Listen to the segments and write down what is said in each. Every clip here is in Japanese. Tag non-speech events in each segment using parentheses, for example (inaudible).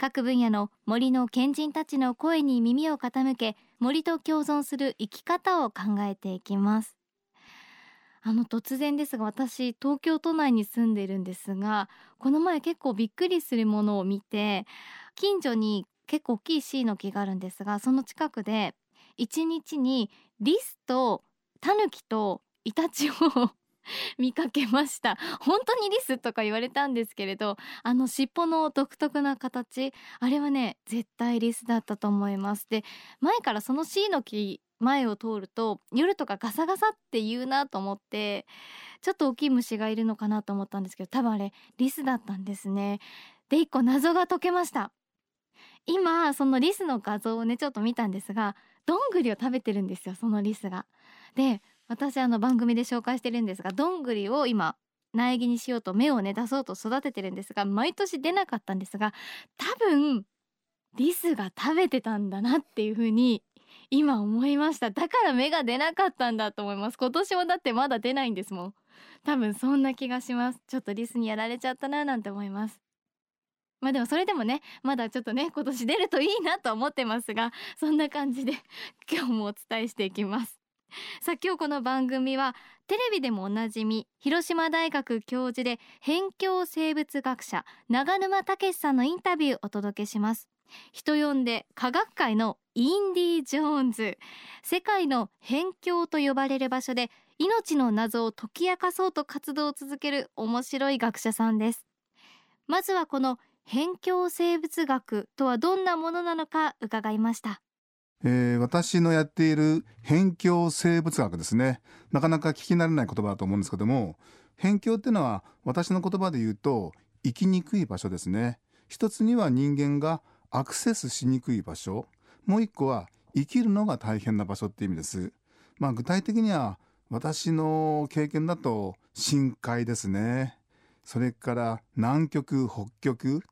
各分野の森の賢人たちの声に耳を傾け森と共存する生き方を考えていきます。あの突然ですが私東京都内に住んでいるんですがこの前結構びっくりするものを見て近所に結構大きいシイの木があるんですがその近くで1日にリスとタヌキとイタチを (laughs) 見かけました。本当にリスとか言われたんですけれどあの尻尾の独特な形あれはね絶対リスだったと思います。で前からそのシイの木前を通ると夜とかガサガサって言うなと思ってちょっと大きい虫がいるのかなと思ったんですけど多分あれリスだったんですね。で一個謎が解けました。今そのリスの画像をねちょっと見たんですがどんぐりを食べてるんですよそのリスが。で私あの番組で紹介してるんですがどんぐりを今苗木にしようと芽をね出そうと育ててるんですが毎年出なかったんですが多分リスが食べてたんだなっていう風に今思いました。だから芽が出なかったんだと思います。今年もだってまだ出ないんですもん。多分そんな気がします。ちょっとリスにやられちゃったななんて思います。まあでもそれでもねまだちょっとね今年出るといいなと思ってますがそんな感じで今日もお伝えしていきます。(laughs) さあ今日この番組はテレビでもおなじみ広島大学教授で辺境生物学者長沼武さんのインタビューをお届けします。人呼んで科学界のインディ・ジョーンズ。世界の辺境と呼ばれる場所で命の謎を解き明かそうと活動を続ける面白い学者さんです。まずはこの辺境生物学とはどんなものなのか伺いました。えー、私のやっている辺境生物学ですね。なかなか聞き慣れない言葉だと思うんですけども辺境っていうのは私の言葉で言うと生きにくい場所ですね。一つには人間がアクセスしにくい場所。もう一個は生きるのが大変な場所って意味です。まあ具体的には私の経験だと深海ですね。それから南極北極。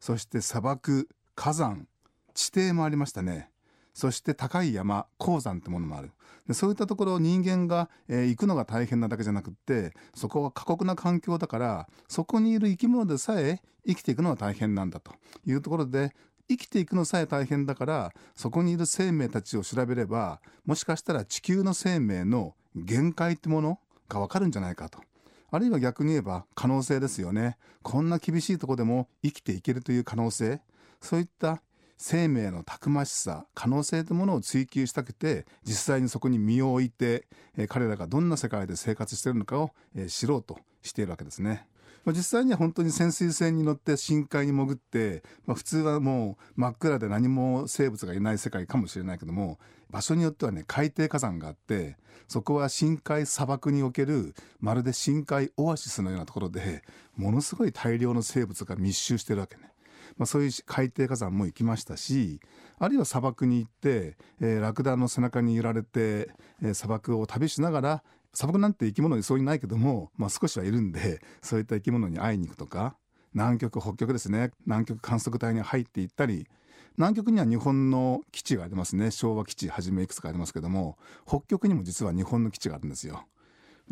そして砂漠火山。地底もありましたね。そして高い山鉱山ってものもあるでそういったところ人間が、えー、行くのが大変なだけじゃなくってそこは過酷な環境だからそこにいる生き物でさえ生きていくのは大変なんだというところで生きていくのさえ大変だからそこにいる生命たちを調べればもしかしたら地球の生命の限界ってものがわかるんじゃないかと。あるいは逆に言えば可能性ですよね。こんな厳しいとこでも生きていけるという可能性。そういった生命のたくましさ可能性というものを追求したくて実際にそこに身を置いて、えー、彼らがどんな世界で生活しているのかを、えー、知ろうとしているわけですね。まあ、実際には本当に潜水船に乗って深海に潜って、まあ、普通はもう真っ暗で何も生物がいない世界かもしれないけども場所によってはね海底火山があってそこは深海砂漠におけるまるで深海オアシスのようなところでものすごい大量の生物が密集してるわけね。まあ、そういう海底火山も行きましたしあるいは砂漠に行って、えー、ラクダの背中に揺られて、えー、砂漠を旅しながら砂漠なんて生き物にそうにないけども、まあ、少しはいるんでそういった生き物に会いに行くとか南極北極ですね。南極観測隊に入っていったり南極には日本の基地がありますね。昭和基地はじめいくつかありますけども北極にも実は日本の基地があるんですよ。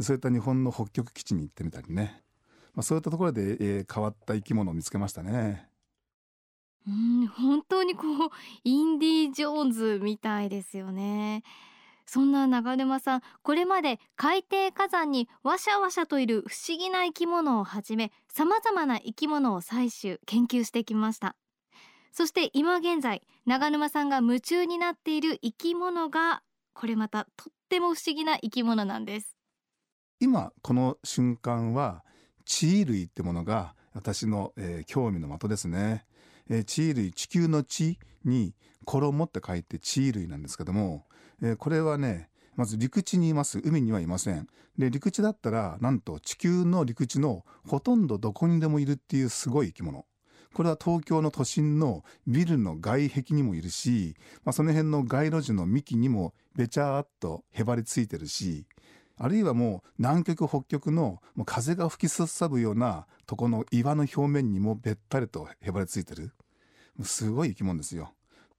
そういった日本の北極基地に行ってみたりね、まあ、そういったところで、えー、変わった生き物を見つけましたね。本当にこう (laughs) インディ・ジョーンズみたいですよね。そんな長沼さんこれまで海底火山にワシャワシャといる不思議な生き物をはじめさまざまな生き物を採集研究してきました。そして今現在長沼さんが夢中になっている生き物がこれまたとっても不思議な生き物なんです。今この瞬間は地衣類ってものが私の、えー、興味の的ですね。えー、地衣類地球の地に衣って書いて地衣類なんですけども、えー、これはねまず陸地にいます。海にはいません。で陸地だったらなんと地球の陸地のほとんどどこにでもいるっていうすごい生き物。これは東京の都心のビルの外壁にもいるし、まあ、その辺の街路樹の幹にもべちゃーっとへばりついてるしあるいはもう南極北極のもう風が吹きすさぶようなとこの岩の表面にもべったりとへばりついてるすごい生き物ですよ。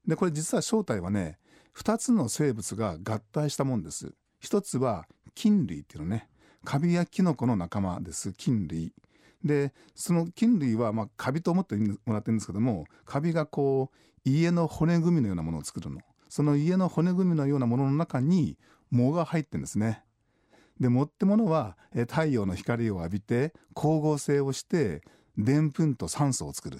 でこれ実は正体はね2つの生物が合体したもんです。一つは菌類っていうのねカビやキノコの仲間です菌類。でその菌類はまあカビと思ってもらってるんですけどもカビがこう家の骨組みのようなものを作るのその家の骨組みのようなものの中に藻が入ってるんですねで藻ってものは太陽の光を浴びて光合成をしてでんぷんと酸素を作る。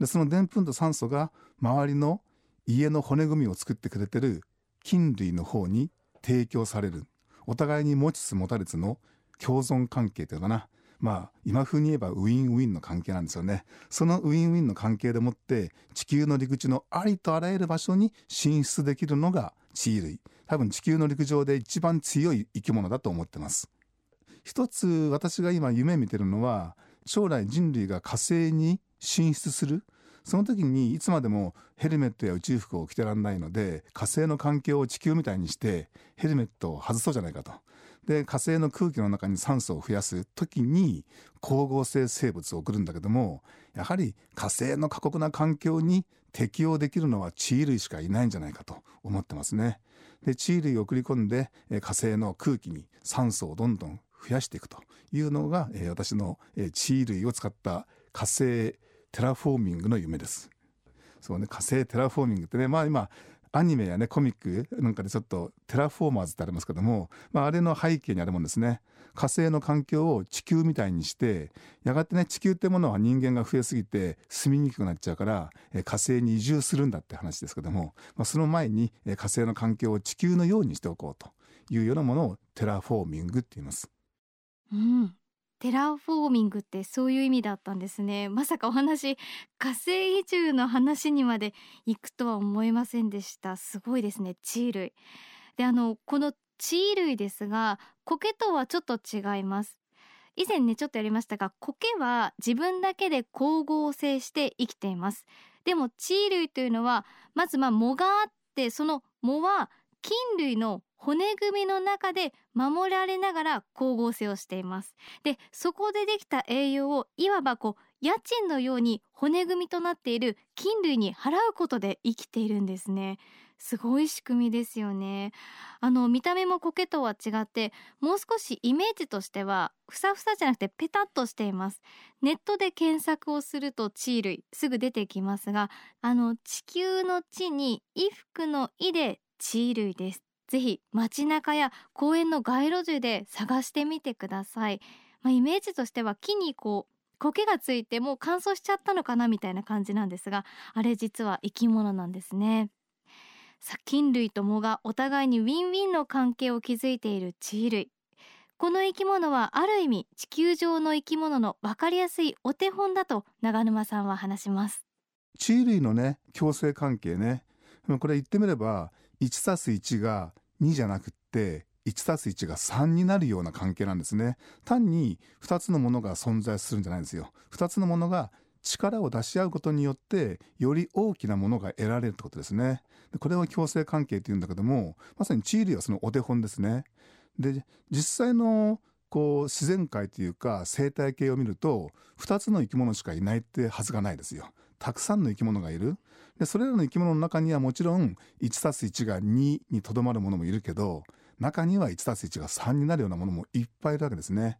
でそのでんぷんと酸素が周りの家の骨組みを作ってくれてる菌類の方に提供される。お互いに持ちつ持たれつの共存関係というかな。まあ今風に言えばウィンウィンの関係なんですよね。そのウィンウィンの関係でもって地球の陸地のありとあらゆる場所に進出できるのが地衣類。多分地球の陸上で一番強い生き物だと思ってます一つ私が今夢見てるのは将来人類が火星に進出するその時にいつまでもヘルメットや宇宙服を着てらんないので火星の環境を地球みたいにしてヘルメットを外そうじゃないかと。で火星の空気の中に酸素を増やす時に光合成生物を送るんだけどもやはり火星の過酷な環境に適応できるのは地衣類しかいないんじゃないかと思ってますね。で地衣類を送り込んで火星の空気に酸素をどんどん増やしていくというのが私の地衣類を使った火星テラフォーミングの夢です。そうね火星テラフォーミングってねまあ今アニメやねコミックなんかでちょっとテラフォーマーズってありますけども、まあ、あれの背景にあるもんですね火星の環境を地球みたいにしてやがてね地球ってものは人間が増えすぎて住みにくくなっちゃうから火星に移住するんだって話ですけども、まあ、その前に火星の環境を地球のようにしておこうというようなものをテラフォーミングって言います。うん、テラフォーミングってそういう意味だったんですね。まさかお話火星移住の話にまで行くとは思いませんでした。すごいですね。地衣類。であのこの地類ですが苔とはちょっと違います。以前ねちょっとやりましたが苔は自分だけで光合成して生きています。でも地類というのはまずまあ藻があってその藻は菌類の骨組みの中で守られながら光合成をしています。でそこでできた栄養をいわばこう家賃のように骨組みとなっている菌類に払うことで生きているんですね。すごい仕組みですよね。あの見た目も苔とは違ってもう少しイメージとしてはふさふさじゃなくてペタッとしています。ネットで検索をすると地類すぐ出てきますがあの地球の地に衣服の「衣」で地類です。ぜひ街中や公園の街路樹で探してみてください、まあ、イメージとしては木にこう苔がついてもう乾燥しちゃったのかなみたいな感じなんですがあれ実は生き物なんですね。さ菌類と藻がお互いにウィンウィンの関係を築いている地類。この生き物はある意味地球上の生き物の分かりやすいお手本だと長沼さんは話します。地類のね共生関係ね。これ言ってみれば1たす1が2じゃなくって1たす1が3になるような関係なんですね。単に2つのものが存在するんじゃないんですよ。2つのものが力を出し合うことによってより大きなものが得られるってことですね。これを共生関係っていうんだけどもまさにチーリーはそのお手本ですね。で実際のこう自然界というか生態系を見ると2つの生き物しかいないってはずがないですよ。たくさんの生き物がいるでそれらの生き物の中にはもちろん 1+1 が2にとどまるものもいるけど中には 1+1 が3になるようなものもいっぱいいるわけですね。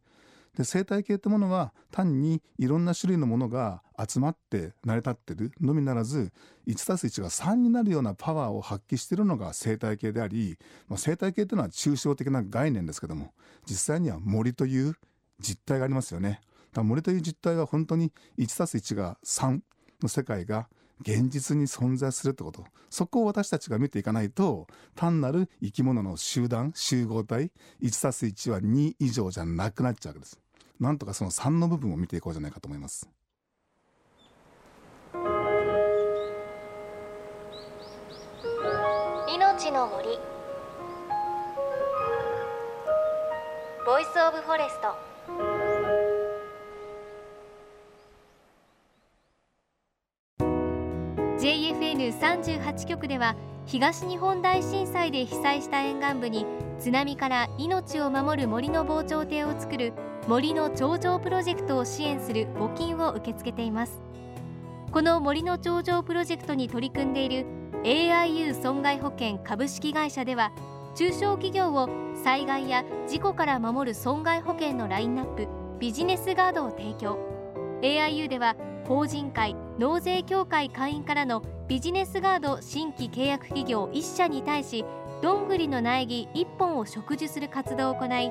で生態系ってものは単にいろんな種類のものが集まって成り立ってるのみならず 1+1 が3になるようなパワーを発揮しているのが生態系であり、まあ、生態系っていうのは抽象的な概念ですけども実際には森という実態がありますよね。森という実態は本当に 1+1 が3の世界が現実に存在するってこと。そこを私たちが見ていかないと単なる生き物の集団集合体 1+1 は2以上じゃなくなっちゃうわけです。なんとかその3の部分を見ていこうじゃないかと思います。命の森。 Voice of Forest 38局では東日本大震災で被災した沿岸部に津波から命を守る森の防潮堤を作る森の頂上プロジェクトを支援する募金を受け付けています。この森の頂上プロジェクトに取り組んでいる AIU 損害保険株式会社では中小企業を災害や事故から守る損害保険のラインナップビジネスガードを提供。AIU では法人会納税協会会員からのビジネスガード新規契約企業1社に対しどんぐりの苗木1本を植樹する活動を行い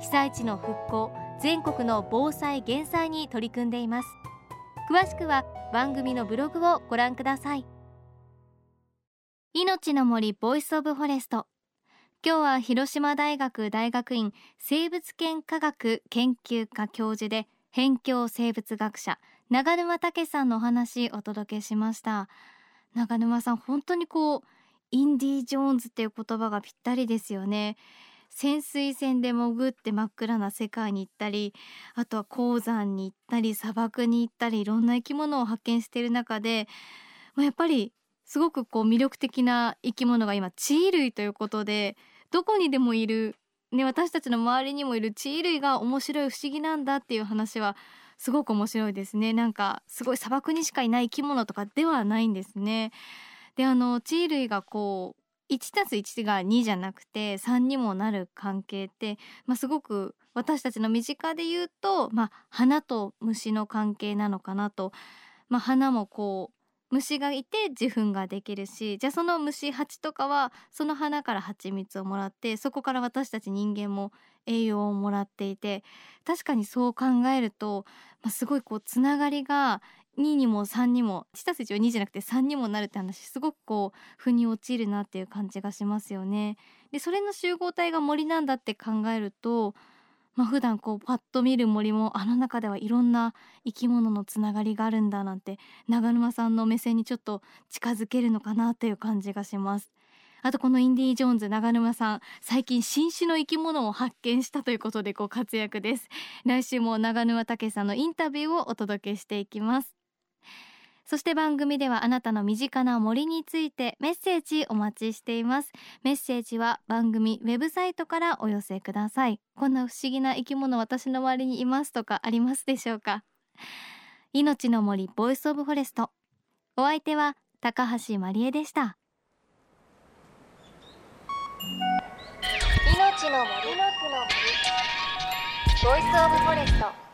被災地の復興全国の防災減災に取り組んでいます。詳しくは番組のブログをご覧ください。命の森 Voice of Forest。今日は広島大学大学院生物圏科学研究科教授で辺境生物学者長沼武さんのお話お届けしました。長沼さん本当にこうインディ・ジョーンズっていう言葉がぴったりですよね。潜水船で潜って真っ暗な世界に行ったりあとは鉱山に行ったり砂漠に行ったりいろんな生き物を発見している中で、まあ、やっぱりすごくこう魅力的な生き物が今地衣類ということでどこにでもいる、ね、私たちの周りにもいる地衣類が面白い不思議なんだっていう話はすごく面白いですね。なんかすごい砂漠にしかいない生き物とかではないんですね。であの地衣類がこう1たす1が2じゃなくて3にもなる関係って、まあ、すごく私たちの身近で言うと、まあ、花と虫の関係なのかなと、まあ、花もこう虫がいて受粉ができるしじゃあその虫蜂とかはその花から蜂蜜をもらってそこから私たち人間も栄養をもらっていて確かにそう考えると、まあ、すごいこうつながりが2にも3にも1たす1は2じゃなくて3にもなるって話すごくこう腑に落ちるなっていう感じがしますよね。でそれの集合体が森なんだって考えるとまあ、普段こうパッと見る森もあの中ではいろんな生き物のつながりがあるんだなんて長沼さんの目線にちょっと近づけるのかなという感じがします。あとこのインディ・ジョーンズ長沼さん最近新種の生き物を発見したということでご活躍です。来週も長沼毅さんのインタビューをお届けしていきます。そして番組ではあなたの身近な森についてメッセージお待ちしています。メッセージは番組ウェブサイトからお寄せください。こんな不思議な生き物私の周りにいますとかありますでしょうか？命の森 Voice of Forest。お相手は高橋真理恵でした。命の森。の森。ボイスオブフォレスト。